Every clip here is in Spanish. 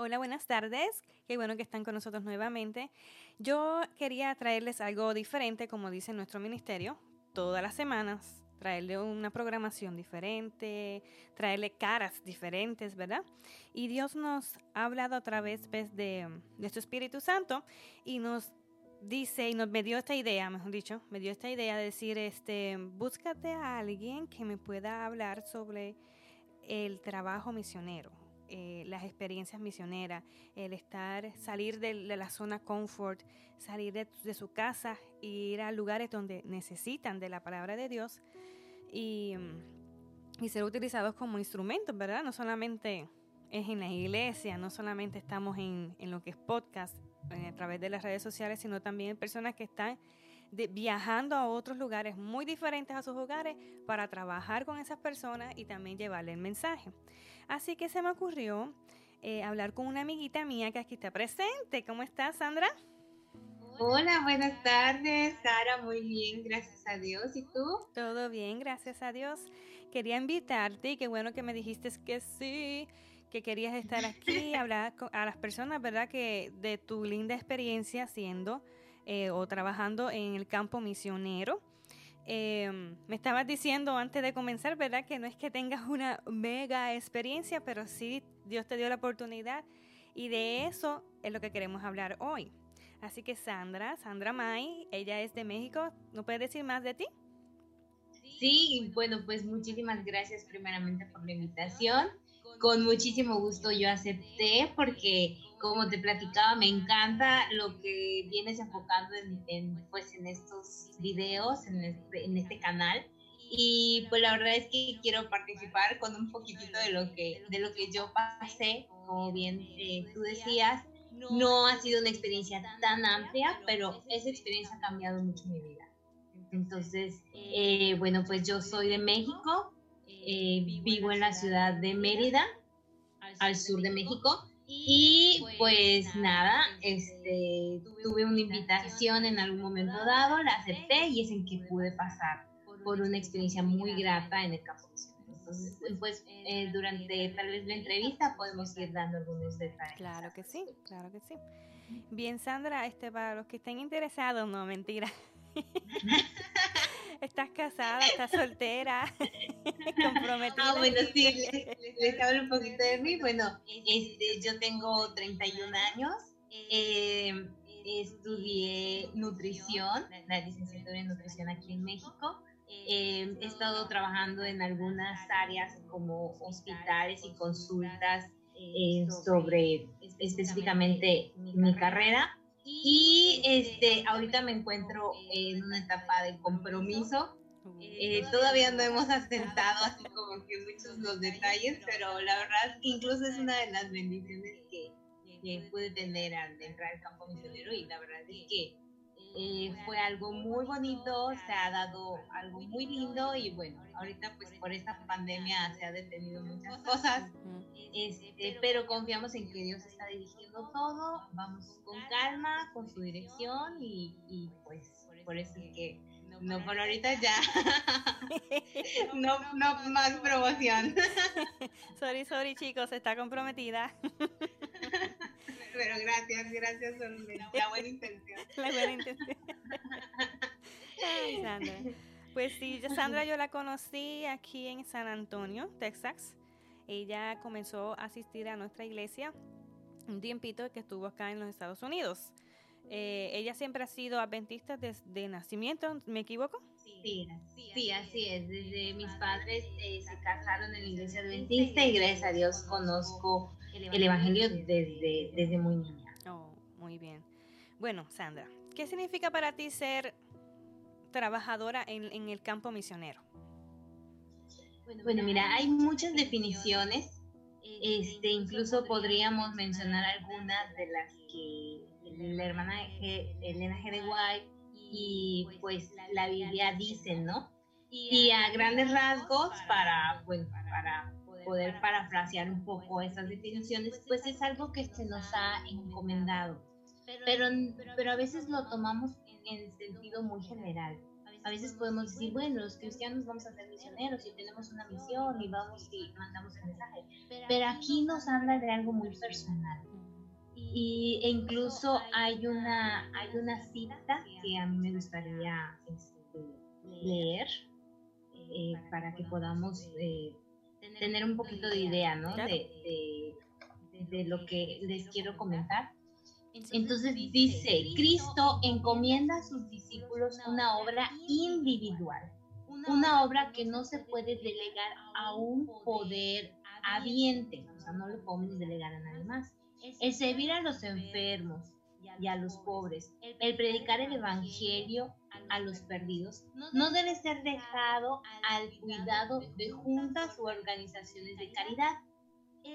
Hola, buenas tardes. Qué bueno que están con nosotros nuevamente. Yo quería traerles algo diferente, como dice nuestro ministerio, todas las semanas, traerle una programación diferente, traerle caras diferentes, ¿verdad? Y Dios nos ha hablado a través pues, de, de su Espíritu Santo y nos dice y nos me dio esta idea, mejor dicho, me dio esta idea de decir, este, búscate a alguien que me pueda hablar sobre el trabajo misionero eh, las experiencias misioneras, el estar, salir de, la zona comfort, salir de, su casa ir a lugares donde necesitan de la palabra de Dios y, mm, y ser utilizados como instrumentos, ¿verdad? No solamente es en la iglesia, no solamente estamos en, en lo que es podcast eh, a través de las redes sociales, sino también personas que están viajando a otros lugares muy diferentes a sus hogares para trabajar con esas personas y también llevarle el mensaje. Así que se me ocurrió eh, hablar con una amiguita mía que aquí está presente. ¿Cómo estás, Sandra? Hola, buenas tardes, Sara. Muy bien, gracias a Dios. ¿Y tú? Todo bien, gracias a Dios. Quería invitarte y qué bueno que me dijiste que sí, que querías estar aquí, hablar a las personas, ¿verdad? Que de tu linda experiencia siendo eh, o trabajando en el campo misionero. Em, me estabas diciendo antes de comenzar, ¿verdad? Que no es que tengas una mega experiencia, pero sí Dios te dio la oportunidad y de eso es lo que queremos hablar hoy. Así que Sandra, Sandra May, ella es de México, ¿no puedes decir más de ti? Sí, bueno, pues muchísimas gracias primeramente por la invitación con muchísimo gusto yo acepté porque como te platicaba me encanta lo que vienes enfocando en, pues en estos videos en este, en este canal. Y pues la verdad es que quiero participar con un poquitito de lo que de lo que yo pasé como bien eh, tú decías. No ha sido una experiencia tan amplia pero esa experiencia ha cambiado mucho mi vida. Entonces eh, bueno pues yo soy de México eh, vivo en la ciudad de Mérida, al sur de México. Y pues nada, este, tuve una invitación en algún momento dado, la acepté y es en que pude pasar por una experiencia muy grata en el campo. Entonces, pues eh, durante tal vez la entrevista podemos ir dando algunos detalles. Claro que sí, claro que sí. Bien, Sandra, este, para los que estén interesados, no, mentira. ¿Estás casada? ¿Estás soltera? ¿Comprometida? Ah, bueno, sí, les, hablo un poquito de mí. Bueno, este, yo tengo 31 años. Eh, estudié nutrición, la licenciatura en nutrición aquí en México. Eh, he estado trabajando en algunas áreas como hospitales y consultas eh, sobre específicamente mi carrera. Y este, ahorita me encuentro en una etapa de compromiso. Eh, todavía no hemos asentado así como que muchos los detalles, pero la verdad incluso es una de las bendiciones que, que pude tener al entrar al campo misionero y la verdad es que eh, fue algo muy bonito, se ha dado algo muy lindo y bueno, ahorita pues por esta pandemia se ha detenido muchas cosas, este, pero confiamos en que Dios está dirigiendo todo, vamos con calma, con su dirección y, y pues por eso es que no por ahorita ya, no, no más promoción. sorry, sorry chicos, está comprometida. Pero gracias, gracias por la buena intención. La buena intención. Ay, Sandra. Pues sí, Sandra yo la conocí aquí en San Antonio, Texas. Ella comenzó a asistir a nuestra iglesia un tiempito que estuvo acá en los Estados Unidos. Eh, ella siempre ha sido adventista desde nacimiento, ¿me equivoco? Sí, sí, así es. Desde mis padres eh, se casaron en la iglesia adventista y gracias a Dios conozco el Evangelio desde, desde muy niña. Oh, muy bien. Bueno, Sandra, ¿qué significa para ti ser trabajadora en, en el campo misionero? Bueno, mira, hay muchas definiciones. Este, incluso podríamos mencionar algunas de las que la hermana Elena G. de White y pues la Biblia dicen, ¿no? Y a grandes rasgos, para, pues, para poder parafrasear un poco esas definiciones, pues es algo que se nos ha encomendado. Pero, pero a veces lo tomamos en sentido muy general. a veces podemos decir, bueno, los cristianos vamos a ser misioneros y tenemos una misión y vamos y mandamos el mensaje. Pero aquí nos habla de algo muy personal. Y, e incluso hay una, hay una cita que a mí me gustaría este, leer eh, para que podamos eh, tener un poquito de idea ¿no? de, de lo que les quiero comentar. Entonces dice, Cristo encomienda a sus discípulos una obra individual, una obra que no se puede delegar a un poder habiente, o sea, no lo podemos delegar a nadie más. El servir a los enfermos y a los pobres, el predicar el Evangelio a los perdidos, no debe ser dejado al cuidado de juntas u organizaciones de caridad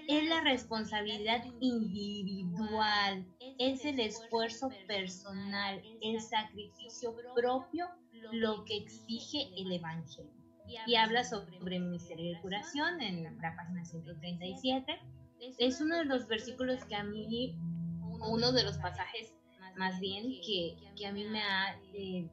es la responsabilidad individual, es el esfuerzo personal, el sacrificio propio lo que exige el Evangelio. Y habla sobre misterio de curación en la página 137. Es uno de los versículos que a mí, uno de los pasajes más bien que, que a mí me ha eh,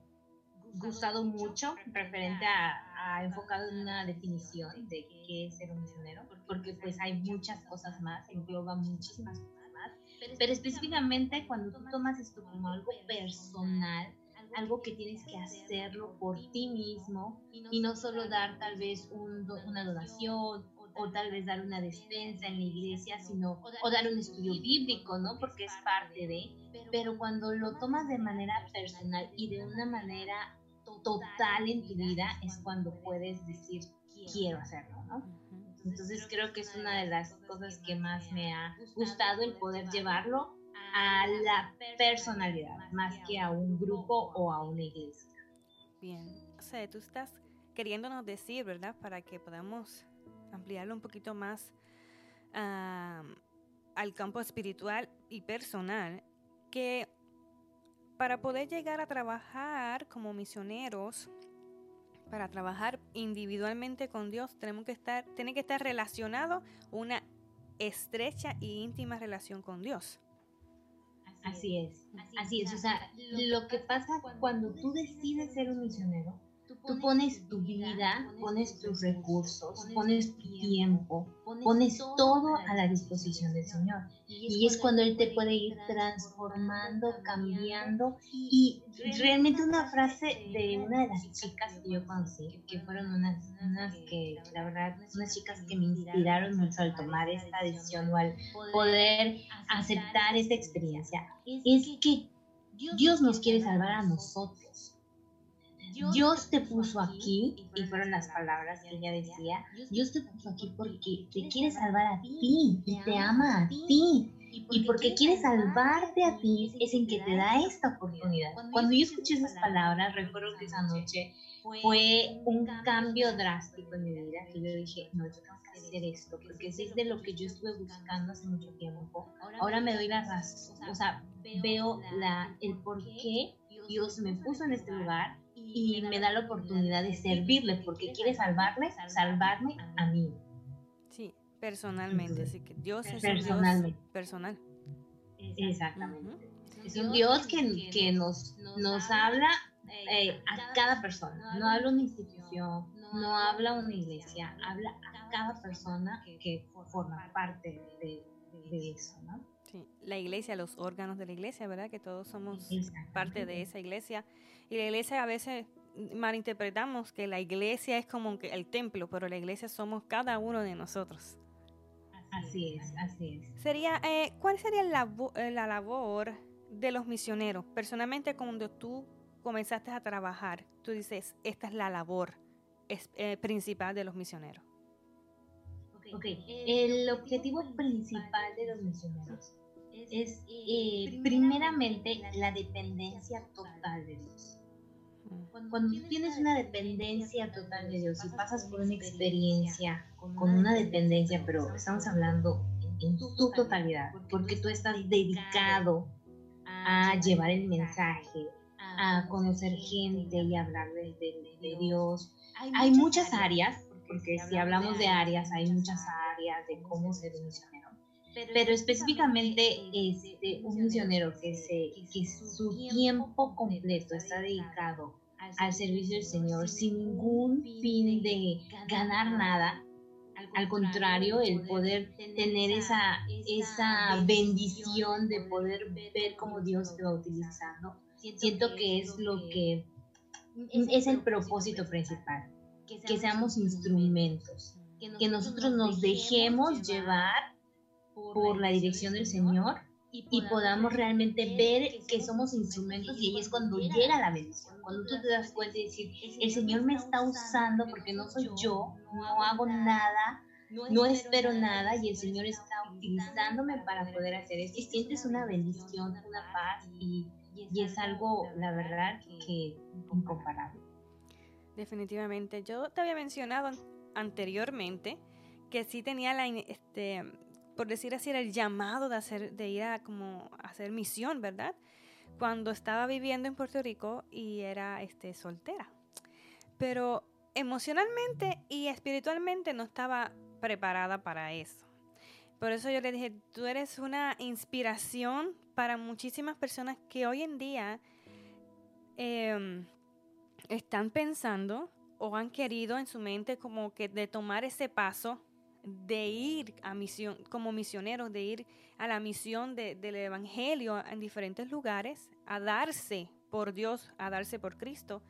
gustado mucho referente a, a, enfocado en una definición de qué es ser un misionero, porque pues hay muchas cosas más, engloba muchísimas cosas más, pero específicamente cuando tú tomas esto como algo personal, algo que tienes que hacerlo por ti mismo y no solo dar tal vez un, una donación o tal vez dar una despensa en la iglesia, sino o dar un estudio bíblico, ¿no? Porque es parte de, pero cuando lo tomas de manera personal y de una manera total en tu vida es cuando puedes decir quiero hacerlo, ¿no? Entonces creo que es una de las cosas que más me ha gustado el poder llevarlo a la personalidad, más que a un grupo o a una iglesia. Bien, o sea, tú estás queriéndonos decir, ¿verdad? Para que podamos ampliarlo un poquito más al campo espiritual y personal, que para poder llegar a trabajar como misioneros, para trabajar individualmente con Dios, tenemos que estar, tiene que estar relacionado una estrecha y íntima relación con Dios. Así es, así es. O sea, lo que pasa cuando tú decides ser un misionero, Tú pones tu vida, pones tus recursos, pones tu tiempo, pones todo a la disposición del Señor. Y es cuando Él te puede ir transformando, cambiando. Y realmente una frase de una de las chicas que yo conocí, que fueron unas, unas que, la verdad, unas chicas que me inspiraron mucho al tomar esta decisión o al poder aceptar esta experiencia, es que Dios nos quiere salvar a nosotros. Dios te puso aquí, y fueron las palabras que ella decía, Dios te puso aquí porque te quiere salvar a ti y te ama a ti. Y porque quiere salvarte a ti es en que te da esta oportunidad. Cuando yo escuché esas palabras, recuerdo que esa noche fue un cambio drástico en mi vida, que yo dije, no, yo tengo que hacer esto, porque si es de lo que yo estuve buscando hace mucho tiempo. Ahora me doy la razón, o sea, veo la, el por qué Dios me puso en este lugar y me da la oportunidad de servirle porque quiere salvarme, salvarme a mí. Sí, personalmente, así que Dios es un Dios personal. Exactamente. Es un Dios que, que nos, nos habla eh, a cada persona, no habla una institución, no habla una iglesia, habla a cada persona que forma parte de, de eso, ¿no? Sí, la iglesia, los órganos de la iglesia, ¿verdad? Que todos somos parte de esa iglesia. Y la iglesia a veces malinterpretamos que la iglesia es como el templo, pero la iglesia somos cada uno de nosotros. Así es, así es. Sería, eh, ¿Cuál sería la, eh, la labor de los misioneros? Personalmente, cuando tú comenzaste a trabajar, tú dices, esta es la labor eh, principal de los misioneros. Ok, el objetivo principal de los misioneros es eh, primeramente la dependencia total de Dios. Cuando tienes una dependencia total de Dios y pasas por una experiencia con una dependencia, pero estamos hablando en tu totalidad, porque tú estás dedicado a llevar el mensaje, a conocer gente y hablar de, de Dios. Hay muchas áreas, porque si hablamos de áreas, hay muchas áreas de cómo ser un misionero pero específicamente este, un misionero que, se, que su tiempo completo está dedicado al servicio del Señor sin ningún fin de ganar nada. Al contrario, el poder tener esa, esa bendición de poder ver cómo Dios te va utilizando, siento que es lo que es el propósito principal, que seamos instrumentos, que nosotros nos dejemos llevar por la dirección del Señor y podamos realmente ver que somos instrumentos y ahí es cuando llega la bendición, cuando tú te das cuenta y decir, el Señor me está usando porque no soy yo, no hago nada, no espero nada y el Señor está utilizándome para poder hacer esto y sientes una bendición, una paz y, y es algo, la verdad, que incomparable. Definitivamente. Yo te había mencionado anteriormente que sí tenía la, este, por decir así, era el llamado de, hacer, de ir a como hacer misión, ¿verdad? Cuando estaba viviendo en Puerto Rico y era este, soltera. Pero emocionalmente y espiritualmente no estaba preparada para eso. Por eso yo le dije, tú eres una inspiración para muchísimas personas que hoy en día em, están pensando o han querido en su mente como que de tomar ese paso de ir a misión, como misioneros, de ir a la misión del Evangelio en diferentes lugares, a darse por Dios, a darse por Cristo,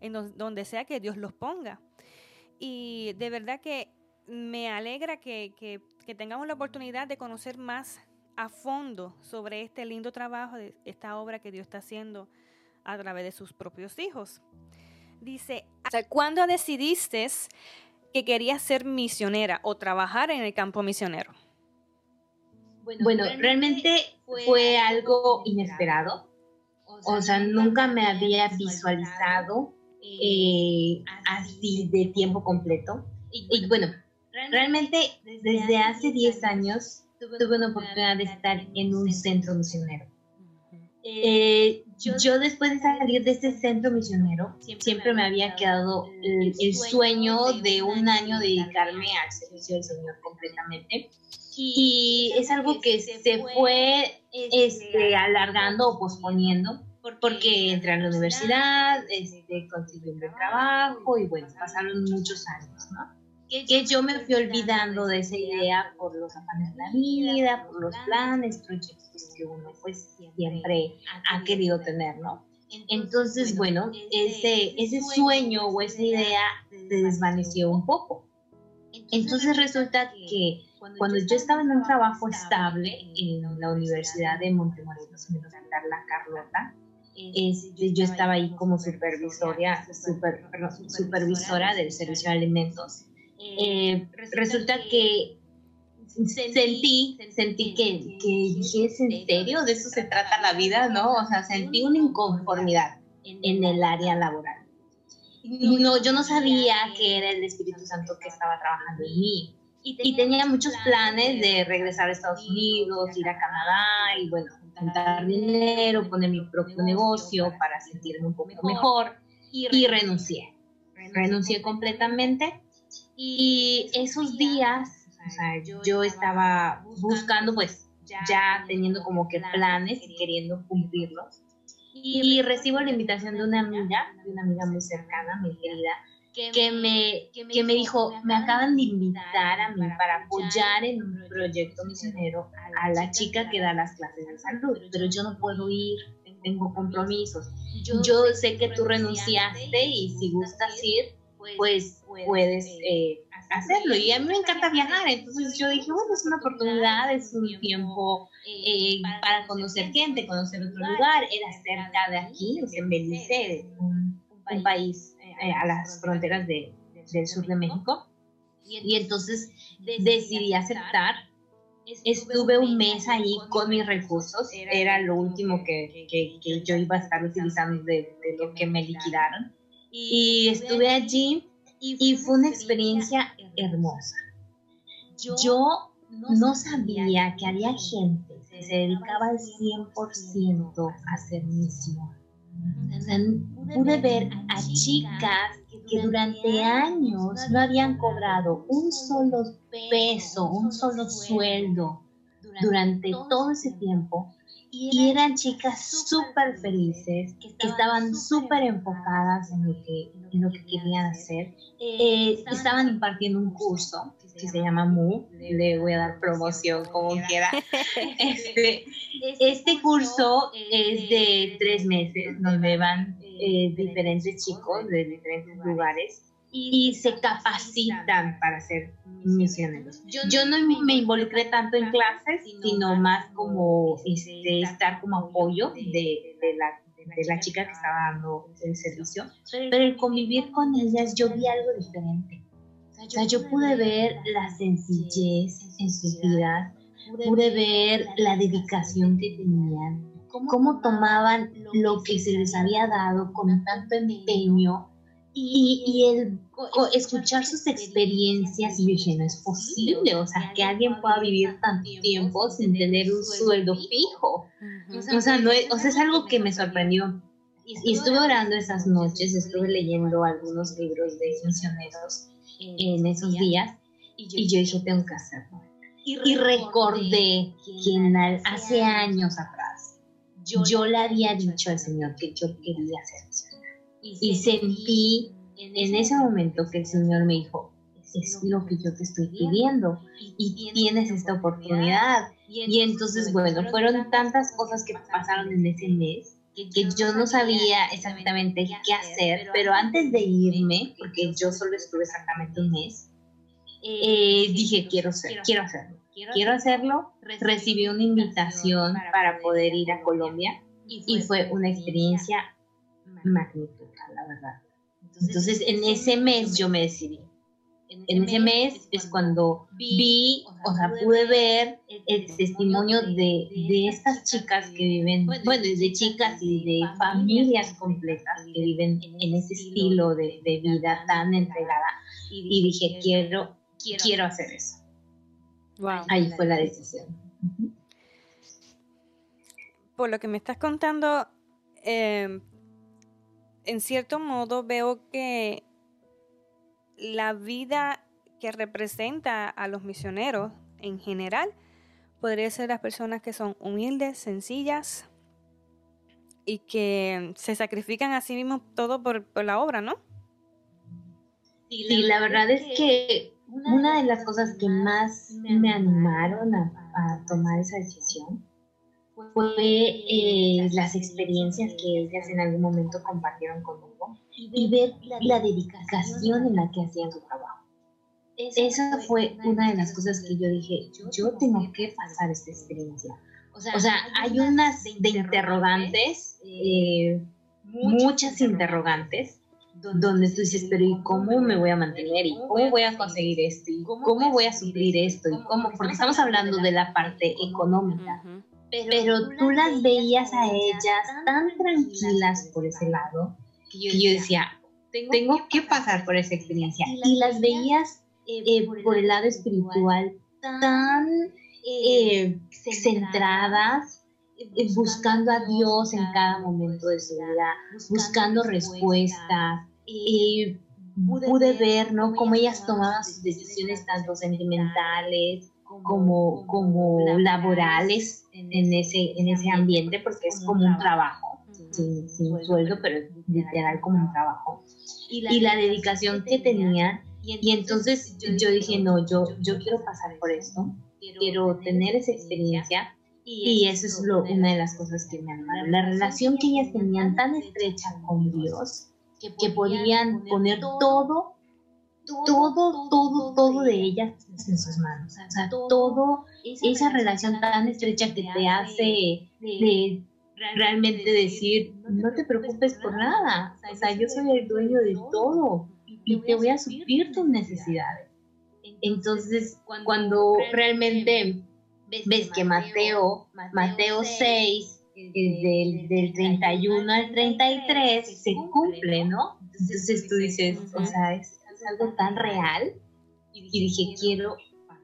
en donde sea que Dios los ponga. Y de verdad que me alegra que, que tengamos la oportunidad de conocer más a fondo sobre este lindo trabajo, esta obra que Dios está haciendo a través de sus propios hijos. Dice, ¿cuándo decidiste que quería ser misionera o trabajar en el campo misionero? Bueno, realmente fue algo inesperado. O sea, nunca me había visualizado eh, así de tiempo completo. Y bueno, realmente desde hace 10 años tuve una oportunidad de estar en un centro misionero. Eh, yo, después de salir de ese centro misionero, siempre, me había quedado el, sueño de un año dedicarme al servicio del Señor completamente. Y es algo que se fue este, alargando o posponiendo porque entré a la universidad, este, conseguí un trabajo y bueno, pasaron muchos años, ¿no? Que yo me fui olvidando de esa idea por los afanes de la vida, por los planes, proyectos que uno pues siempre ha querido tener, ¿no? Entonces, bueno, ese, ese sueño o esa idea se desvaneció un poco. Entonces resulta que cuando yo estaba en un trabajo estable en la Universidad de Montemorelos, en La Carlota, este, yo estaba ahí como supervisora, super, supervisora del servicio de alimentos eh, resulta que sentí, sentí que, que dije, ¿es en serio? ¿De eso se trata la vida? ¿No? O sea, sentí una inconformidad en el área laboral. No, yo no sabía que era el Espíritu Santo que estaba trabajando en mí. Y tenía muchos planes de regresar a Estados Unidos, ir a Canadá y bueno, juntar dinero, poner mi propio negocio para sentirme un poco mejor. Y renuncié. Renuncié completamente y esos días, o sea, yo estaba buscando, pues, ya teniendo como que planes y queriendo cumplirlos. Y recibo la invitación de una amiga, de una amiga muy cercana, muy querida, que me, que me dijo, me acaban de invitar a mí para apoyar en un proyecto misionero a la chica que da las clases de salud, pero yo no puedo ir, tengo compromisos. Yo sé que tú renunciaste y si gustas ir, pues puedes eh, hacerlo. Y a mí me encanta viajar, entonces yo dije, bueno, es una oportunidad, es un tiempo eh, para conocer gente, conocer otro lugar. Era cerca de aquí, en Belice, un, un país eh, a las fronteras de, del sur de México. Y entonces decidí aceptar. Estuve un mes ahí con mis recursos, era lo último que, que, que yo iba a estar utilizando de, de lo que me liquidaron. Y estuve allí y fue una experiencia hermosa. Yo no sabía que había gente que se dedicaba al 100% a hacer misión. pude ver a chicas que durante años no habían cobrado un solo peso, un solo sueldo durante todo ese tiempo y eran chicas súper felices, que estaban súper enfocadas en lo que, en lo que querían hacer. Eh, estaban impartiendo un curso que se llama MU, le voy a dar promoción como quiera. Este, este curso es de tres meses, donde van eh, diferentes chicos de diferentes lugares y se capacitan para ser misioneros. Yo no me involucré tanto en clases, sino más como este, estar como apoyo de, de, la, de la chica que estaba dando el servicio. Pero el convivir con ellas, yo vi algo diferente. O sea, yo pude ver la sencillez en sus vidas, pude ver la dedicación que tenían, cómo tomaban lo que se les había dado con tanto empeño y, el escuchar sus experiencias, y dije, no es posible, o sea, que alguien pueda vivir tanto tiempo sin tener un sueldo fijo. O sea, no es, o sea, es algo que me sorprendió. Y estuve orando esas noches, estuve leyendo algunos libros de misioneros en esos días, y yo dije, tengo que hacerlo. Y recordé que hace años atrás yo le había dicho al Señor que yo quería ser y sentí en ese momento que el Señor me dijo, es lo que yo te estoy pidiendo y tienes esta oportunidad. Y entonces, bueno, fueron tantas cosas que pasaron en ese mes que yo no sabía exactamente qué hacer, pero antes de irme, porque yo solo estuve exactamente un mes, eh, dije, quiero, ser, quiero hacerlo. Quiero hacerlo. Recibí una invitación para poder ir a Colombia y fue una experiencia magnífica, la verdad. Entonces, en ese mes yo me decidí. En ese mes es cuando vi, o sea, pude ver el testimonio de, de estas chicas que viven, bueno, de chicas y de familias completas que viven en ese estilo de, de vida tan entregada. Y dije, quiero, quiero hacer eso. Ahí fue la decisión. Por lo que me estás contando, eh, en cierto modo veo que la vida que representa a los misioneros en general podría ser las personas que son humildes, sencillas y que se sacrifican a sí mismos todo por, la obra, ¿no? Sí, la verdad es que una de las cosas que más me animaron a tomar esa decisión fue eh, las experiencias que ellas en algún momento compartieron conmigo y ver la dedicación en la que hacían su trabajo. Esa fue una de las cosas que yo dije, yo tengo que pasar esta experiencia. O sea, hay unas de interrogantes, eh, muchas interrogantes, donde tú dices, pero ¿y cómo me voy a mantener? ¿Y cómo voy a conseguir esto? ¿Y cómo voy a suplir esto? ¿Y cómo? Porque estamos hablando de la parte económica pero tú las veías a ellas tan tranquilas por ese lado que yo decía, tengo que pasar por esa experiencia. Y las veías eh, eh, por el lado espiritual tan eh, centradas, buscando a Dios en cada momento de su vida, buscando respuestas. pude ver, ¿no? Cómo ellas tomaban sus decisiones tanto sentimentales como, como laborales en ese, en ese ambiente porque es como un trabajo, sin, sueldo, pero literal como un trabajo. Y la dedicación que tenía, y entonces yo dije, no, yo, yo quiero pasar por esto, quiero tener esa experiencia. Y eso es lo, una de las cosas que me animaron. La relación que ellas tenían tan estrecha con Dios, que podían poner todo todo, todo, todo de ellas en sus manos. O sea, todo, esa relación tan estrecha que te hace de realmente decir, no te preocupes por nada. O sea, yo soy el dueño de todo y te voy a suplir tus necesidades. Entonces, cuando realmente ves que Mateo, Mateo 6, del, del 31 al 33, se cumple, ¿no? Entonces tú dices, o sea, es algo tan real y dije, quiero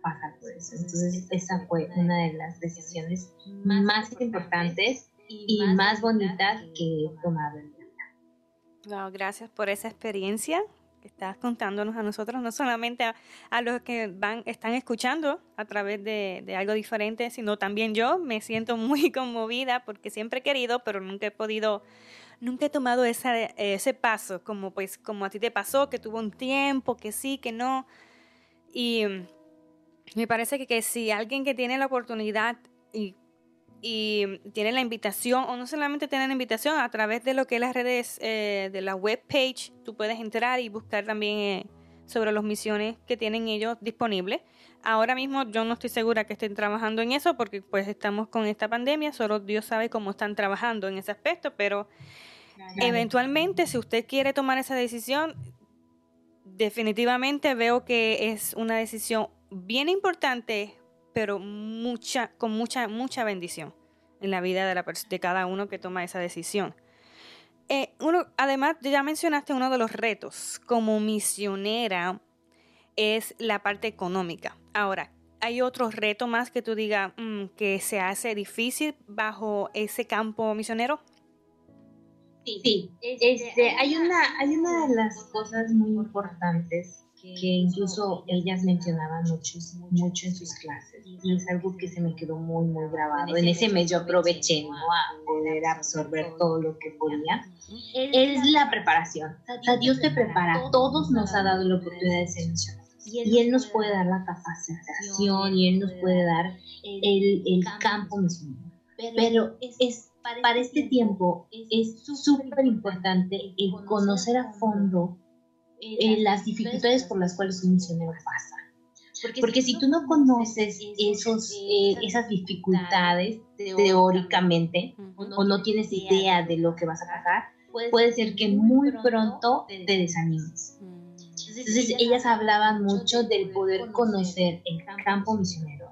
pasar por eso. Entonces, esa fue una de las decisiones más importantes y más bonitas que he tomado en mi vida. gracias por esa experiencia que estás contándonos a nosotros, no solamente a, los que van, están escuchando a través de, de, algo diferente, sino también yo me siento muy conmovida porque siempre he querido, pero nunca he podido, nunca he tomado esa, ese paso, como pues como a ti te pasó, que tuvo un tiempo, que sí, que no. Y me parece que, que si alguien que tiene la oportunidad y y tienen la invitación, o no solamente tienen la invitación, a través de lo que es las redes eh, de la web page, tú puedes entrar y buscar también eh, sobre las misiones que tienen ellos disponibles. Ahora mismo yo no estoy segura que estén trabajando en eso porque pues estamos con esta pandemia, solo Dios sabe cómo están trabajando en ese aspecto, pero eventualmente si usted quiere tomar esa decisión, definitivamente veo que es una decisión bien importante pero mucha, con mucha, mucha bendición en la vida de, la, de cada uno que toma esa decisión. Eh, uno, además, ya mencionaste uno de los retos como misionera es la parte económica. Ahora, ¿hay otro reto más que tú digas mm, que se hace difícil bajo ese campo misionero? Sí, este, hay, una, hay una de las cosas muy importantes que incluso ellas mencionaban mucho, mucho en sus clases y es algo que se me quedó muy, muy grabado. En ese mes yo aproveché a poder absorber todo lo que podía. Es la preparación. O sea, Dios te prepara, todos nos ha dado la oportunidad de ser misioneros. Y Él nos puede dar la capacitación y Él nos puede dar el, el campo misionero. Pero es, para este tiempo es súper importante el conocer a fondo eh, las dificultades por las cuales un misionero pasa. Porque, si tú no conoces esos, eh, esas dificultades teóricamente o no tienes idea de lo que vas a pasar, puede ser que muy pronto te desanimes. Entonces ellas hablaban mucho del poder conocer el campo misionero,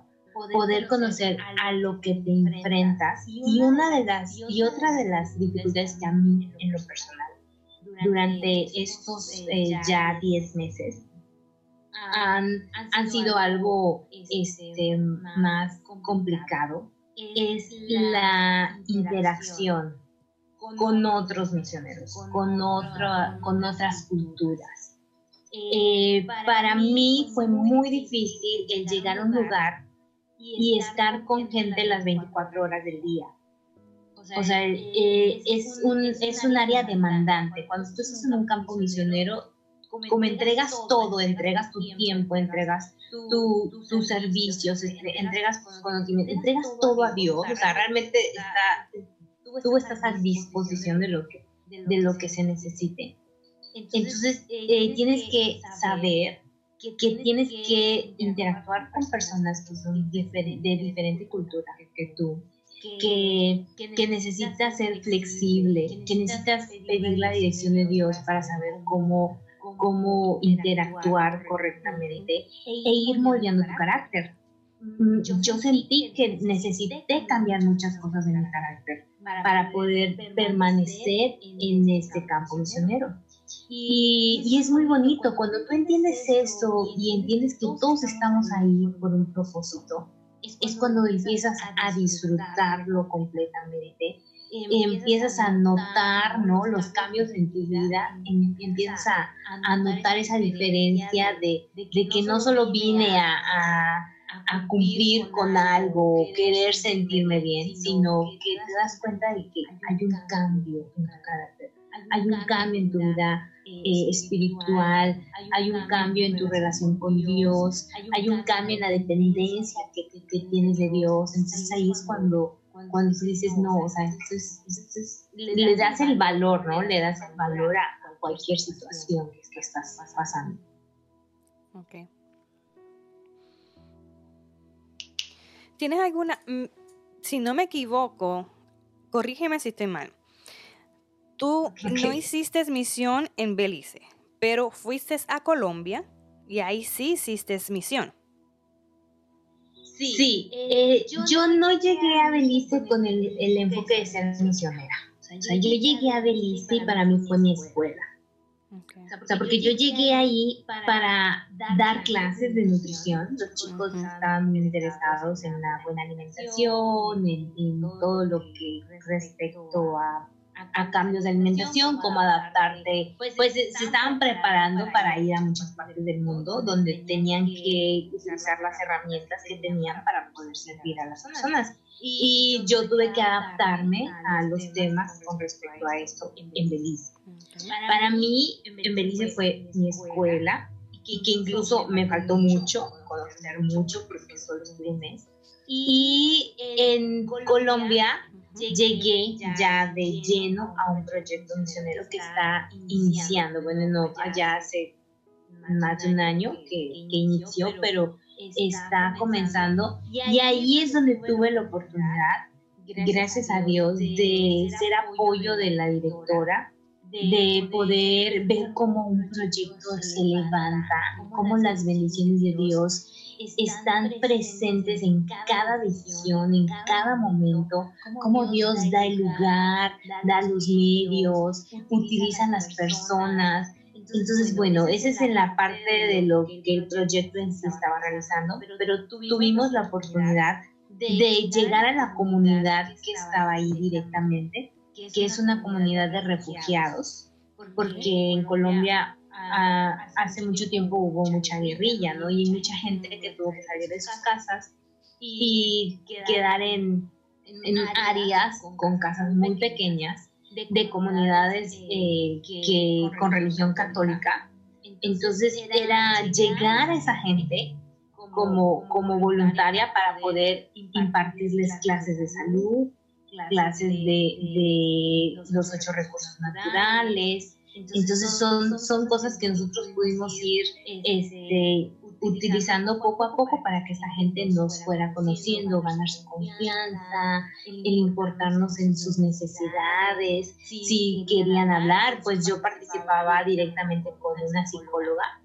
poder conocer a lo que te enfrentas. y una de las y otra de las dificultades que a mí en lo personal durante estos eh, ya 10 meses han, han sido algo este, este más complicado es la interacción con otros misioneros, con, otra, con otras culturas. Eh, para mí fue muy difícil el llegar a un lugar y estar con gente las 24 horas del día o sea, eh, es, un, es un área demandante. Cuando tú estás en un campo misionero, como entregas todo, entregas tu tiempo, entregas tus servicios, entregas tus conocimientos, entregas todo a Dios, o sea, realmente está, tú estás a disposición de lo que, de lo que se necesite. Entonces, eh, tienes que saber que tienes que interactuar con personas que son de diferente cultura que tú, que, que, necesitas ser flexible, que necesitas pedir la dirección de Dios para saber cómo, cómo interactuar correctamente e ir moldeando tu carácter. Mm, yo sentí que necesité cambiar muchas cosas en mi carácter para poder permanecer en este campo misionero. Y, y, es muy bonito cuando tú entiendes eso y entiendes que todos estamos ahí por un propósito es cuando empiezas a disfrutarlo completamente, empiezas a notar ¿no? los cambios en tu vida, em, empiezas a, notar esa diferencia de, que no solo vine a, cumplir con algo, querer sentirme bien, sino que te das cuenta de que hay un cambio en tu carácter, hay un cambio en tu vida eh, espiritual, hay un cambio en tu relación con Dios, hay un cambio en la dependencia que, que, tienes de Dios. Entonces ahí es cuando, cuando tú dices, no, o sea, esto es, le das el valor, ¿no? Le das el valor a cualquier situación que estás pasando. Ok. ¿Tienes alguna, mm, si no me equivoco, corrígeme si estoy mal, Tú no hiciste misión en Belice, pero fuiste a Colombia y ahí sí hiciste misión. Sí, eh, yo, no llegué a Belice con el, enfoque de ser misionera. O sea, yo llegué a Belice y para mí fue mi escuela. O sea, porque yo llegué ahí para dar clases de nutrición. Los chicos estaban muy interesados en la buena alimentación, en todo lo que respecto a a cambios de alimentación, cómo adaptarte. Pues, pues se estaban preparando para ir a muchas partes del mundo donde tenían que utilizar las herramientas que tenían para poder servir a las personas. Y yo tuve que adaptarme a los temas con respecto a esto en Belice. Para mí, en Belice fue mi escuela y que incluso me faltó mucho, conocer mucho porque solo estuve un mes. Y en Colombia llegué ya de lleno a un proyecto misionero que está iniciando. Bueno, no, allá hace más de un año que, que inició, pero está comenzando. Y ahí es donde tuve la oportunidad, gracias a Dios, de ser apoyo de la directora de poder ver cómo un proyecto se levanta, cómo las bendiciones de Dios están presentes en cada decisión, en cada momento, cómo Dios da el lugar, da los medios, utiliza las personas. Entonces, bueno, esa es en la parte de lo que el proyecto en sí estaba realizando, pero tuvimos la oportunidad de llegar a la comunidad que estaba ahí directamente que es una comunidad de refugiados, porque en Colombia ah, hace mucho tiempo hubo mucha guerrilla, ¿no? Y mucha gente que tuvo que salir de sus casas y quedar en, en áreas con casas muy pequeñas de comunidades eh, que con religión católica. Entonces era llegar a esa gente como, como voluntaria para poder impartirles clases de salud, clases de, de los ocho recursos naturales. Entonces son, son cosas que nosotros pudimos ir este, utilizando poco a poco para que esa gente nos fuera conociendo, ganar su confianza, el importarnos en sus necesidades. Si querían hablar, pues yo participaba directamente con una psicóloga.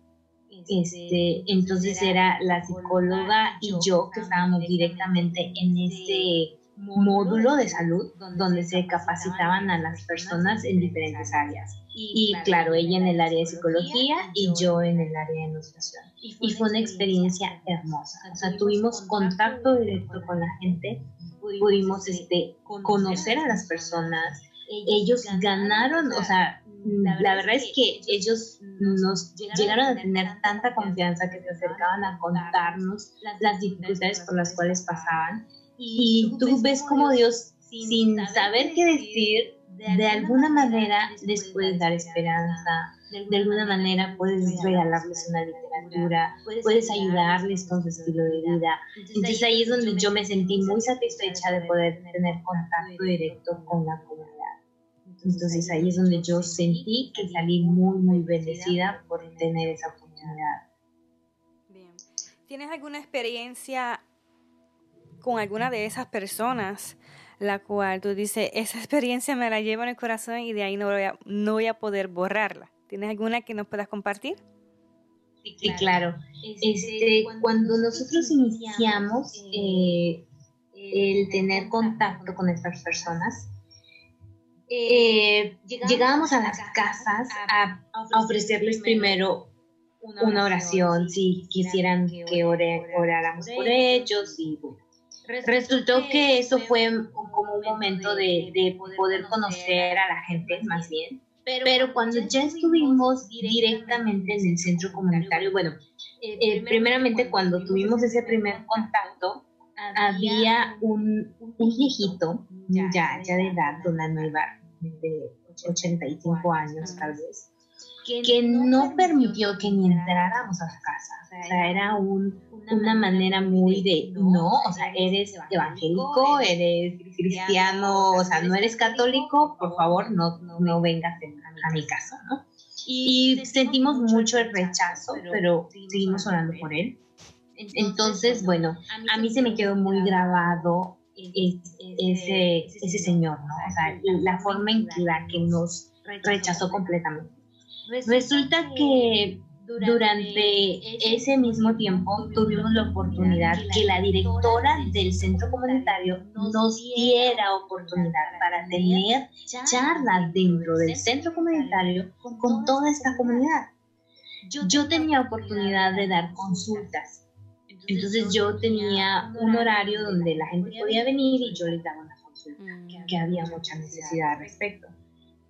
Este, entonces era la psicóloga y yo que estábamos directamente en ese módulo de salud donde se capacitaban a las personas en diferentes áreas. Y claro, ella en el área de psicología y yo en el área de nutrición. Y fue una experiencia hermosa. O sea, tuvimos contacto directo con la gente, pudimos este, conocer a las personas. Ellos ganaron, o sea, la verdad es que ellos nos llegaron a tener tanta confianza que se acercaban a contarnos las dificultades por las cuales pasaban y tú ves como Dios, sin saber qué decir, de alguna manera les puedes dar esperanza, de alguna manera puedes regalarles una literatura, puedes ayudarles con su estilo de vida. Entonces ahí es donde yo me sentí muy satisfecha de poder tener contacto directo con la comunidad. Entonces ahí es donde yo sentí que salí muy, muy bendecida por tener esa oportunidad. Bien. ¿Tienes alguna experiencia con alguna de esas personas, la cual tú dices, esa experiencia me la llevo en el corazón y de ahí no voy a, no voy a poder borrarla. ¿Tienes alguna que nos puedas compartir? Sí, claro. Este, cuando nosotros iniciamos eh, el tener contacto con estas personas, eh, llegábamos a las casas a, ofrecerles primero una oración, si quisieran que oráramos por ellos y Resultó que eso fue como un momento de, poder conocer a la gente más bien. Pero cuando ya estuvimos directamente en el centro comunitario, bueno, eh, primeramente cuando tuvimos ese primer contacto, había un, un viejito, ya, ya de edad, una nueva, de 85 años tal vez, que no permitió que ni entráramos a su casa. O sea, era un, una manera muy de, no, o sea, eres evangélico, eres cristiano, o sea, no eres católico, por favor, no, no vengas a mi casa, ¿no? Y sentimos mucho el rechazo, pero seguimos orando por él. Entonces, bueno, a mí se me quedó muy grabado ese, ese señor, ¿no? O sea, la forma en la que nos rechazó completamente. Resulta que durante ese mismo tiempo tuvimos la oportunidad que la directora del centro comunitario nos diera oportunidad para tener charlas dentro del centro comunitario con toda esta comunidad. Yo tenía oportunidad de dar consultas. Entonces yo tenía un horario donde la gente podía venir y yo les daba una consulta, que había mucha necesidad al respecto.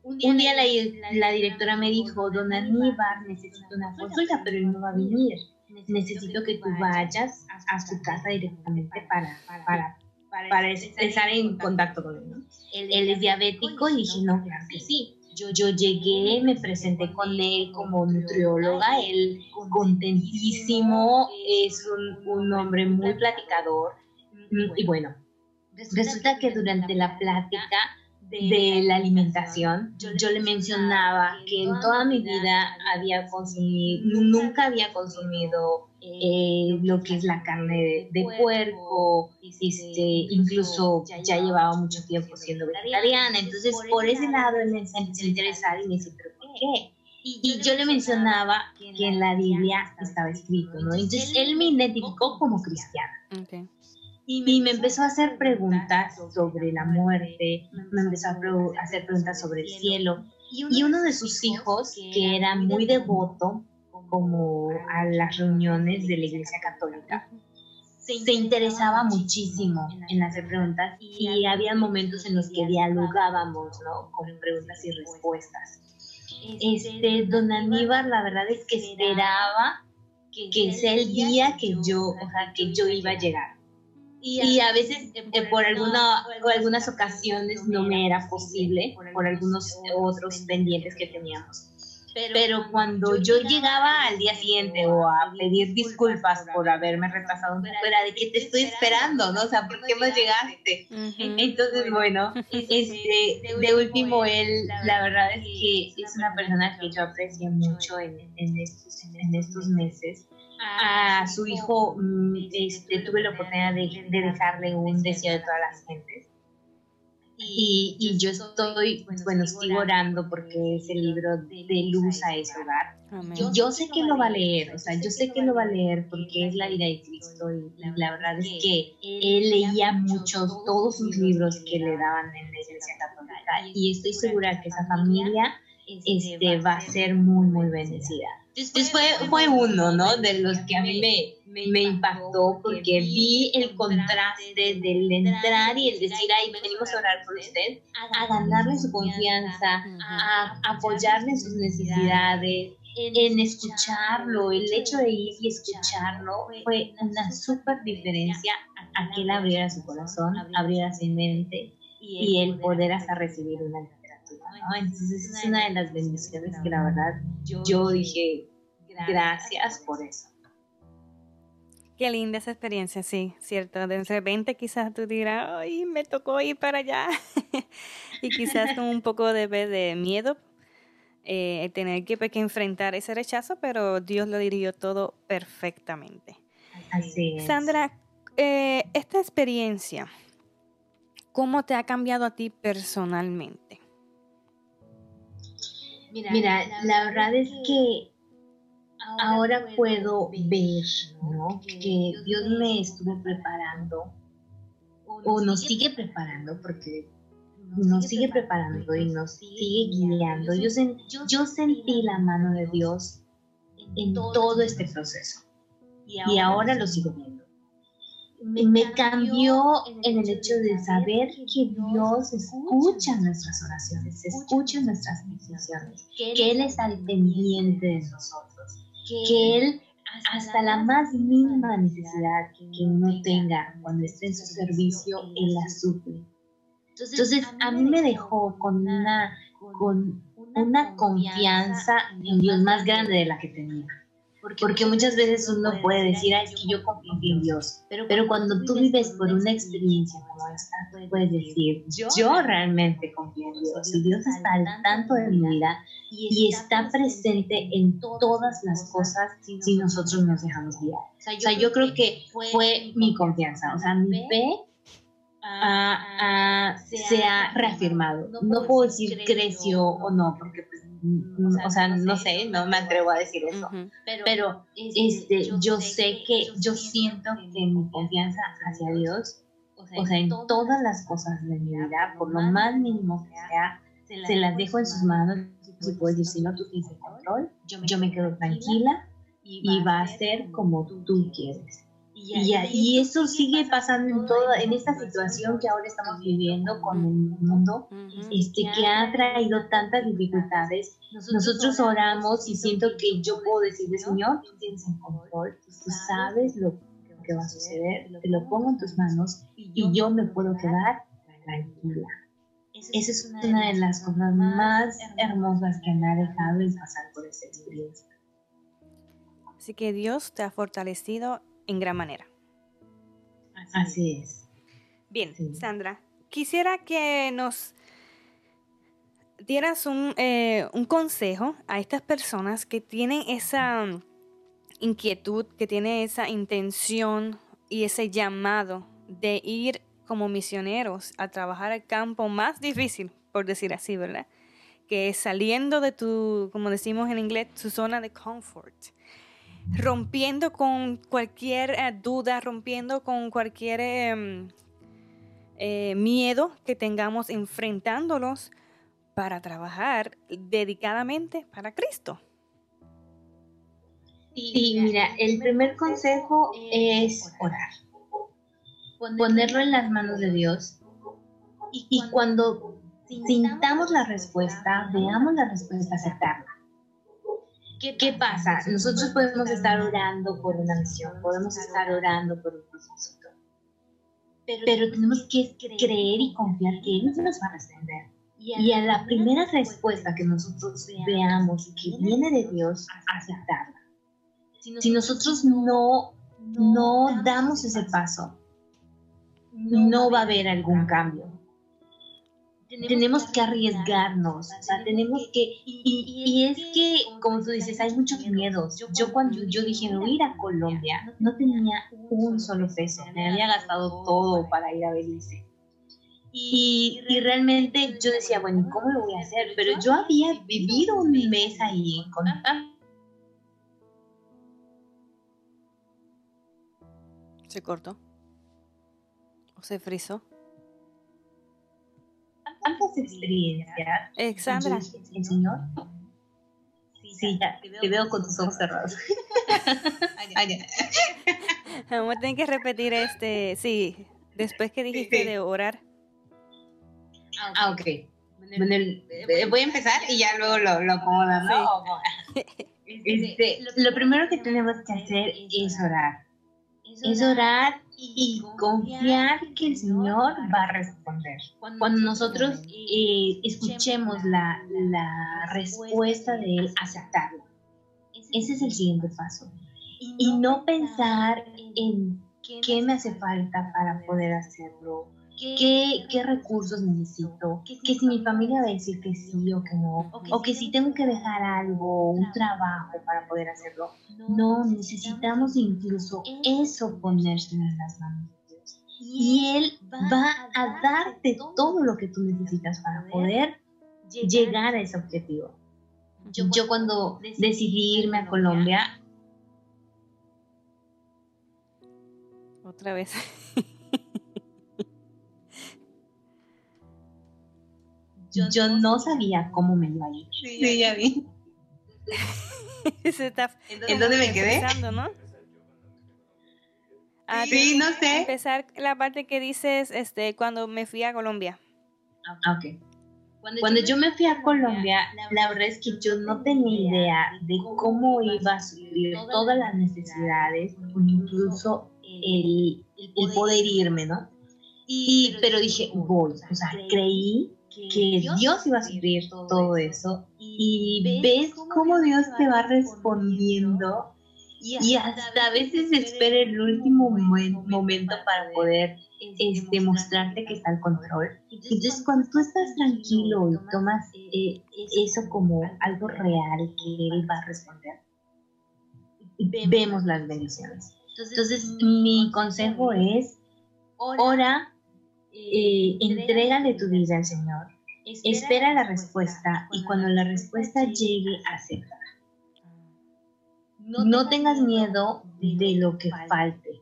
Un día la, directora me dijo, don Aníbal, necesito una consulta, pero él no va a venir. Necesito que tú vayas a su casa directamente para, para, para, estar en contacto con él. Él es diabético y dije, no, claro que sí. Yo, yo llegué, me presenté con él como nutrióloga, él contentísimo, es un, un hombre muy platicador. Y bueno, resulta que durante la plática de la alimentación, yo le mencionaba que en toda mi vida había consumido, nunca había consumido eh, lo que es la carne de, puerco, este, incluso ya llevaba mucho tiempo siendo vegetariana, entonces por ese lado él me empezó a interesar y me dice, ¿pero por qué? Y yo le mencionaba que en la Biblia estaba escrito, ¿no? Entonces él me identificó como cristiana. Y me empezó a hacer preguntas sobre la muerte, me empezó a hacer preguntas sobre el cielo. Y uno de sus hijos, que era muy devoto como a las reuniones de la Iglesia Católica, se interesaba muchísimo en hacer preguntas y había momentos en los que dialogábamos, ¿no? Con preguntas y respuestas. Este, don Aníbal, la verdad es que esperaba que sea el día que yo, o sea, que yo iba a llegar y a veces eh, por alguna o algunas ocasiones no me era posible por algunos otros pendientes que teníamos. Pero cuando yo llegaba al día siguiente o a pedir disculpas por haberme retrasado era de que te estoy esperando, ¿no? O sea, ¿por qué no llegaste? Entonces, bueno, este, de último, él, la verdad es que es una persona que yo aprecio mucho en, en, estos, en estos meses a su hijo, mm, este, tuve la oportunidad de, dejarle un deseo de todas las gentes. Y, y, yo estoy, bueno, sigo orando porque ese libro de luz a ese hogar. Yo, yo, sé que lo va a leer, o sea, yo sé que lo va a leer porque es la vida de Cristo y, la verdad es que él leía muchos, todos sus libros que le daban en la iglesia católica y estoy segura que esa familia este, va a ser muy, muy bendecida. Entonces fue, fue uno, ¿no? De los que a mí me, me impactó porque vi el contraste del entrar y el decir, ay, venimos a orar por usted, a ganarle su confianza, a apoyarle sus necesidades, en escucharlo, el hecho de ir y escucharlo fue una súper diferencia a que él abriera su corazón, abriera su mente y el poder hasta recibir una entonces es una de las bendiciones que la verdad yo dije gracias por eso. Qué linda esa experiencia, sí, cierto. De repente quizás tú dirás, ay, me tocó ir para allá. y quizás con un poco de, de miedo, eh, tener que, pues, que, enfrentar ese rechazo, pero Dios lo dirigió todo perfectamente. Así es. Sandra, eh, esta experiencia, ¿cómo te ha cambiado a ti personalmente? Mira, la, verdad es que ahora puedo ver, ¿no? Que Dios me estuvo preparando o nos sigue preparando porque nos sigue preparando y nos sigue guiando. Yo, yo sentí la mano de Dios en todo este proceso. y ahora lo sigo viendo me cambió en el hecho de saber que Dios escucha nuestras oraciones, escucha nuestras peticiones, que Él está al pendiente de nosotros, que Él hasta la más mínima necesidad que uno tenga cuando esté en su servicio, Él la suple. Entonces a mí me dejó con una, con una confianza en Dios más grande de la que tenía. Porque, muchas veces uno puede decir, ay, es que yo confío en Dios. Pero cuando tú vives por una experiencia como esta, puedes decir, yo realmente confío en Dios. Y Dios está al tanto de mi vida y está presente en todas las cosas si nosotros nos dejamos guiar. O sea, yo creo que fue mi confianza. O sea, mi fe se ha reafirmado. No puedo decir creció o no, porque pues o sea, no sé, no me atrevo a decir eso, pero este, este yo sé que, yo siento que mi confianza hacia Dios, o sea, en todas las cosas de mi vida, por lo más mínimo que sea, se las dejo en sus manos, si puedes decir, no, tú tienes el control, yo me quedo tranquila y va a ser como tú quieres. Y, y, eso sigue pasando en toda, en esta situación que ahora estamos viviendo con el mundo, este, que ha traído tantas dificultades. Nosotros oramos y siento que yo puedo decirle, Señor, tú tienes el control, tú sabes lo que va a suceder, te lo pongo en tus manos y yo me puedo quedar tranquila. Esa es una de las cosas más hermosas que me ha dejado el pasar por esta experiencia. Así que Dios te ha fortalecido en gran manera. Así es. Bien, Sandra, quisiera que nos dieras un, eh, un, consejo a estas personas que tienen esa inquietud, que tienen esa intención y ese llamado de ir como misioneros a trabajar al campo más difícil, por decir así, ¿verdad? Que es saliendo de tu, como decimos en inglés, tu zona de confort rompiendo con cualquier eh, duda, rompiendo con cualquier em, eh, miedo que tengamos enfrentándolos para trabajar dedicadamente para Cristo. Sí, mira, el primer consejo es orar, ponerlo en las manos de Dios y cuando sintamos la respuesta, veamos la respuesta, aceptarla. ¿Qué, pasa? Nosotros podemos estar orando por una misión, podemos estar orando por un propósito, pero tenemos que creer y confiar que Él nos va a responder. Y a la primera respuesta que nosotros veamos que viene de Dios, aceptarla. Si nosotros no, no damos ese paso, no va a haber algún cambio tenemos que arriesgarnos, tenemos que, y, es que, como tú dices, hay muchos miedos. Yo cuando yo dije, me voy a ir a Colombia, no tenía un solo peso, me había gastado todo para ir a Belice. Y, y realmente yo decía, bueno, ¿cómo lo voy a hacer? Pero yo había vivido un mes ahí con ¿Se cortó? ¿O se frizó? Tantas experiencias. Exandra. ¿El Señor? Sí, ya, te veo con tus ojos cerrados. Vamos a tener que repetir este, sí, después que dijiste de orar. Ah, ok. Bueno, eh, voy a empezar y ya luego lo, lo ¿no? Este, lo primero que tenemos que hacer es orar. Es orar y confiar que el Señor va a responder. Cuando nosotros eh, escuchemos la, la respuesta de Él, aceptarla. Ese es el siguiente paso. Y no pensar en qué me hace falta para poder hacerlo, ¿Qué, ¿Qué, recursos necesito? Que si mi familia va a decir que sí o que no, o que si tengo que dejar algo, un trabajo para poder hacerlo. No, necesitamos incluso eso ponerse en las manos de Dios. Y Él va a darte todo lo que tú necesitas para poder llegar a ese objetivo. Yo cuando decidí irme a Colombia... Otra vez. yo, no sabía cómo me iba a ir. Sí, ya vi. ¿En dónde me quedé? ¿no? Ah, sí, no sé. Empezar la parte que dices este, cuando me fui a Colombia. Ah, ok. Cuando, yo me fui a Colombia, la verdad es que yo no tenía idea de cómo iba a suplir todas las necesidades o incluso el, el poder irme, ¿no? Y, pero dije, voy, o sea, creí que Dios iba a suplir todo eso y ves cómo Dios te va respondiendo y hasta a veces espera el último momento para poder este, mostrarte que está al control. Entonces cuando tú estás tranquilo y tomas eh, eso como algo real que Él va a responder, vemos las bendiciones. Entonces mi consejo es, ora eh, entrégale tu vida al Señor, espera la respuesta y cuando la respuesta llegue, acepta. No tengas miedo de lo que falte,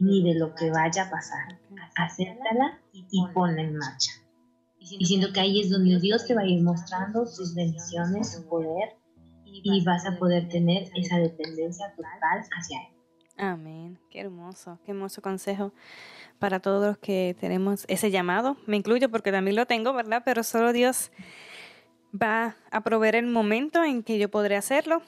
ni de lo que vaya a pasar. Acéptala y ponla en marcha. Diciendo que ahí es donde Dios te va a ir mostrando sus bendiciones, su poder, y vas a poder tener esa dependencia total hacia Él. Amén. Qué hermoso, qué hermoso consejo para todos los que tenemos ese llamado. Me incluyo porque también lo tengo, ¿verdad? Pero solo Dios va a proveer el momento en que yo podré hacerlo,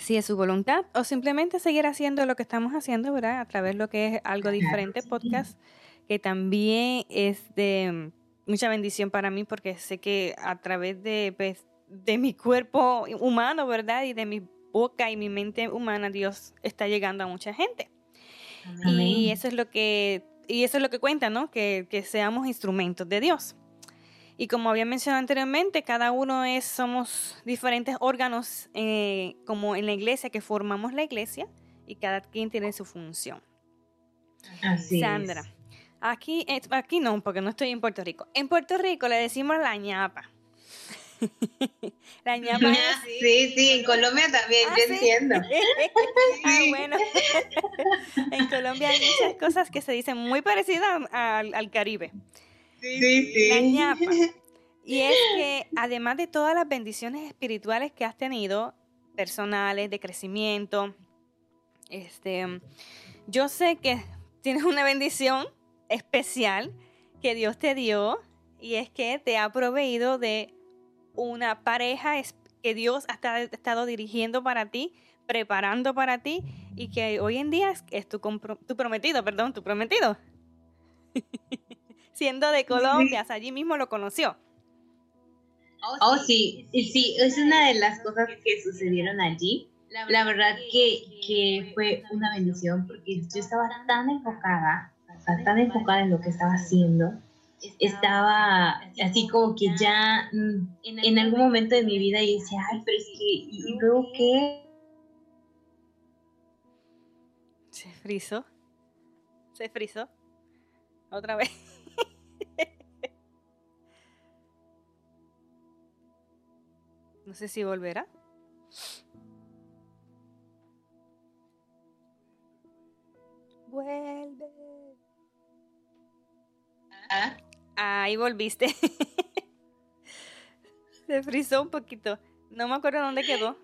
si es su voluntad, o simplemente seguir haciendo lo que estamos haciendo, ¿verdad? A través de lo que es algo diferente, podcast, que también es de mucha bendición para mí porque sé que a través de, pues, de mi cuerpo humano, ¿verdad? Y de mi boca y mi mente humana, Dios está llegando a mucha gente. Y eso es lo que, y eso es lo que cuenta, ¿no? Que, que seamos instrumentos de Dios. Y como había mencionado anteriormente, cada uno es, somos diferentes órganos eh, como en la iglesia que formamos la iglesia y cada quien tiene su función. Así Sandra, aquí, aquí no, porque no estoy en Puerto Rico. En Puerto Rico le decimos la ñapa. La ñapa Sí, sí, en Colombia también, ¿Ah, yo entiendo. ah, bueno. en Colombia hay muchas cosas que se dicen muy parecidas al, al Caribe. Sí, sí. La ñapa. Y es que además de todas las bendiciones espirituales que has tenido, personales, de crecimiento, este, yo sé que tienes una bendición especial que Dios te dio y es que te ha proveído de una pareja que Dios ha estado dirigiendo para ti, preparando para ti y que hoy en día es, tu, tu prometido, perdón, tu prometido. Siendo de Colombia, allí mismo lo conoció. Oh, sí, sí, es una de las cosas que sucedieron allí. La verdad que, que fue una bendición porque yo estaba tan enfocada, tan enfocada en lo que estaba haciendo, estaba así como que ya mm, en algún momento de mi vida y decía, ay, pero es que, ¿y luego qué? Se frizó. Se frizó. Otra vez. no sé si volverá. Vuelve. ¿Ah? Ahí volviste. Se frizó un poquito. No me acuerdo dónde quedó.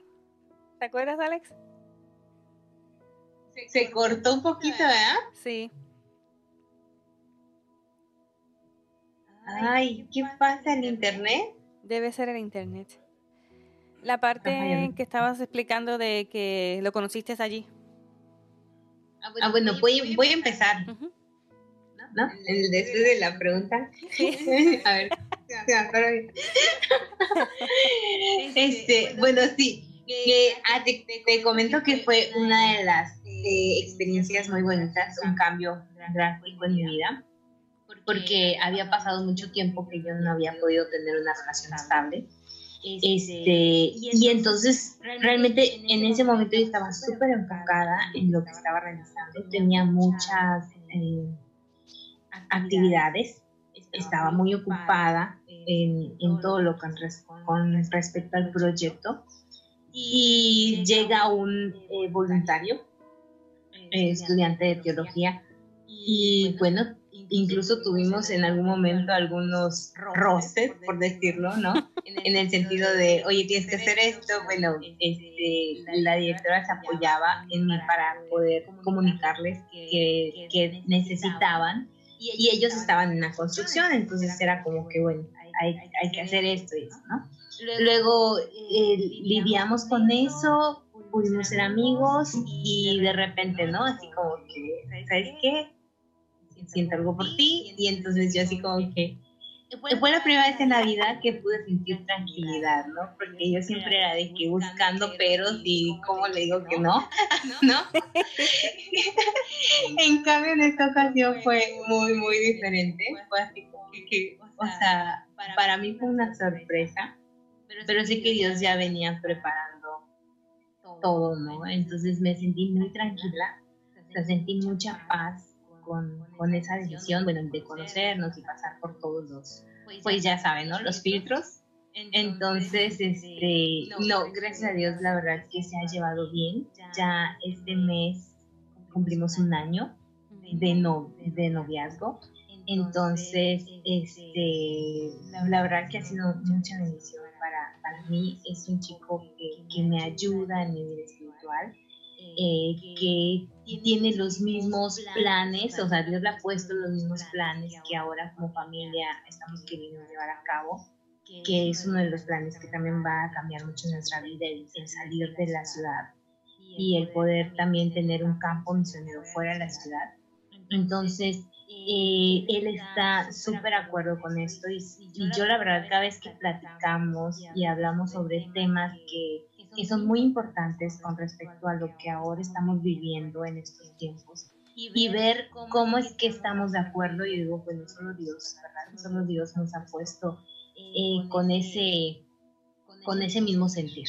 ¿Te acuerdas, Alex? Se cortó un poquito, ¿verdad? Sí. Ay, ¿qué pasa en internet? Debe ser el internet. La parte que estabas explicando de que lo conociste allí. Ah, bueno, voy, voy a empezar. ¿No? El después de la pregunta. a ver. este, bueno, sí. Ah, te, te, comento que fue una de las eh, experiencias muy bonitas, un cambio drástico en mi vida, porque había pasado mucho tiempo que yo no había podido tener una relación estable. Este, y entonces realmente en ese momento yo estaba súper enfocada en lo que estaba realizando, tenía muchas eh, actividades, estaba muy ocupada en, en todo lo con, con, respecto al proyecto. Y llega un eh, voluntario, eh, estudiante de teología, y bueno, incluso tuvimos en algún momento algunos roces, por decirlo, ¿no? En el sentido de, oye, tienes que hacer esto. Bueno, este, la directora se apoyaba en mí para poder comunicarles que, que necesitaban y ellos estaban en la construcción, entonces era como que, bueno, hay, hay que hacer esto y eso, ¿no? Luego eh, lidiamos con eso, pudimos ser amigos y de repente, ¿no? Así como que, ¿sabes qué? Siento algo por ti y entonces yo así como que fue la primera vez en la vida que pude sentir tranquilidad, ¿no? Porque yo siempre era de que buscando peros y cómo le digo que no, ¿no? en cambio en esta ocasión fue muy, muy diferente. Fue así como que, o sea, para mí fue una sorpresa, pero sí que Dios ya venía preparando todo, ¿no? Entonces me sentí muy tranquila, o sea, sentí mucha paz con, con, esa decisión, bueno, de conocernos y pasar por todos los, pues ya saben, ¿no? Los filtros. Entonces, este, no, gracias a Dios, la verdad que se ha llevado bien. Ya este mes cumplimos un año de, no, de noviazgo. Entonces, este, la, verdad que ha sido mucha bendición para, para mí. Es un chico que, que me ayuda en mi vida espiritual eh, que tiene los mismos planes, o sea, Dios le ha puesto los mismos planes que ahora como familia estamos queriendo llevar a cabo, que es uno de los planes que también va a cambiar mucho nuestra vida, el, salir de la ciudad y el poder también tener un campo misionero fuera de la ciudad. Entonces, eh, él está súper de acuerdo con esto y, y, yo la verdad cada vez que platicamos y hablamos sobre temas que que son muy importantes con respecto a lo que ahora estamos viviendo en estos tiempos y ver cómo es que estamos de acuerdo y digo, pues no solo Dios, ¿verdad? No solo Dios nos ha puesto eh, con, ese, con ese mismo sentir.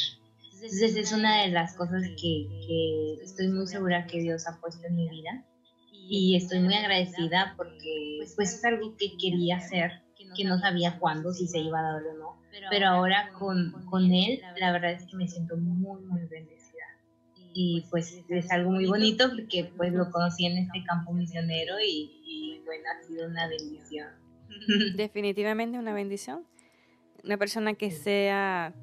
Entonces es una de las cosas que, que estoy muy segura que Dios ha puesto en mi vida y estoy muy agradecida porque pues es algo que quería hacer, que no sabía cuándo, si se iba a dar o no, pero ahora con, con él, la verdad es que me siento muy, muy bendecida. Y pues es algo muy bonito porque pues lo conocí en este campo misionero y, y bueno, ha sido una bendición. Definitivamente una bendición. Una persona que sea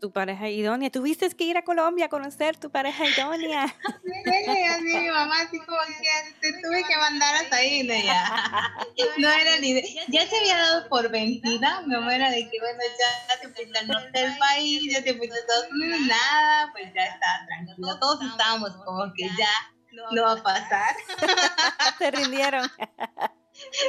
tu pareja idónea. Tuviste que ir a Colombia a conocer tu pareja idónea. Sí, así mi mamá, así como que te tuve que mandar hasta ahí, ¿no? Ya. No era ni de, ya se había dado por vencida, mi mamá era de que, bueno, ya te fuiste al norte del país, ya te fuiste a Estados Unidos, nada, pues ya está tranquilo. Todos estábamos como que ya no va a pasar. Se rindieron.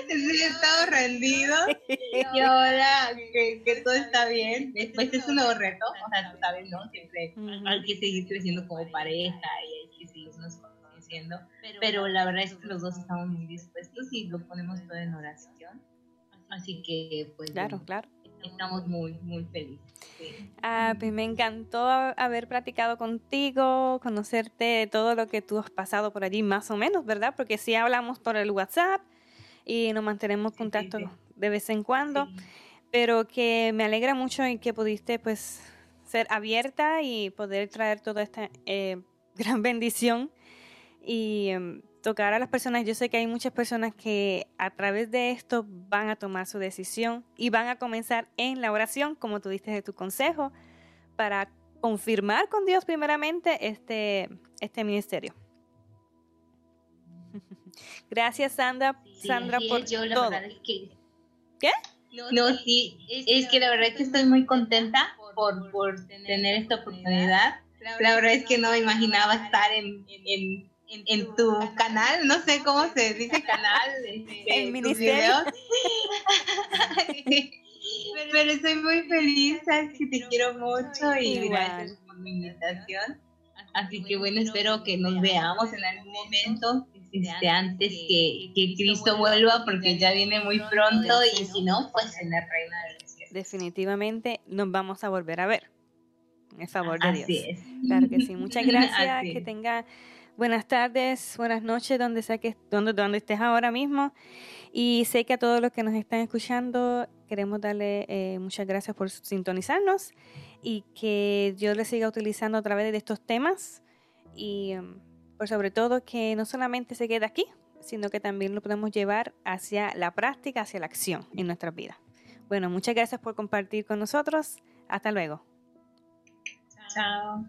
Sí, estado rendido y ahora que, que, todo está bien, después es un nuevo reto, o sea, tú sabes, ¿no? Siempre hay que seguir creciendo como pareja y hay que seguirnos conociendo, pero la verdad es que los dos estamos muy dispuestos y lo ponemos todo en oración, así que pues claro, claro. estamos muy, muy felices. Ah, pues me encantó haber platicado contigo, conocerte todo lo que tú has pasado por allí, más o menos, ¿verdad? Porque sí hablamos por el WhatsApp, y nos mantenemos en contacto de vez en cuando, pero que me alegra mucho y que pudiste pues ser abierta y poder traer toda esta eh, gran bendición y em, tocar a las personas. Yo sé que hay muchas personas que a través de esto van a tomar su decisión y van a comenzar en la oración, como tú diste de tu consejo, para confirmar con Dios primeramente este, este ministerio. Gracias, Sandra, Sandra por yo, la todo. Verdad es que, ¿Qué? No, sí, es que la verdad es que estoy muy contenta por, por tener esta oportunidad. La verdad es que no me imaginaba estar en, en, en tu canal, no sé cómo se dice canal, este, el ministerio. Pero estoy muy feliz, sabes que te quiero mucho y gracias por mi invitación. Así que bueno, espero que nos veamos en algún momento este, antes que, que Cristo vuelva, porque ya viene muy pronto y si no, pues en la reina de los cielos. Definitivamente nos vamos a volver a ver. En favor de Así Dios. es. Claro que sí. Muchas gracias. Así que tenga buenas tardes, buenas noches, donde sea que donde, donde estés ahora mismo. Y sé que a todos los que nos están escuchando queremos darle eh, muchas gracias por sintonizarnos y que Dios les siga utilizando a través de estos temas y um, por sobre todo que no solamente se quede aquí, sino que también lo podemos llevar hacia la práctica, hacia la acción en nuestras vidas. Bueno, muchas gracias por compartir con nosotros. Hasta luego. Chao.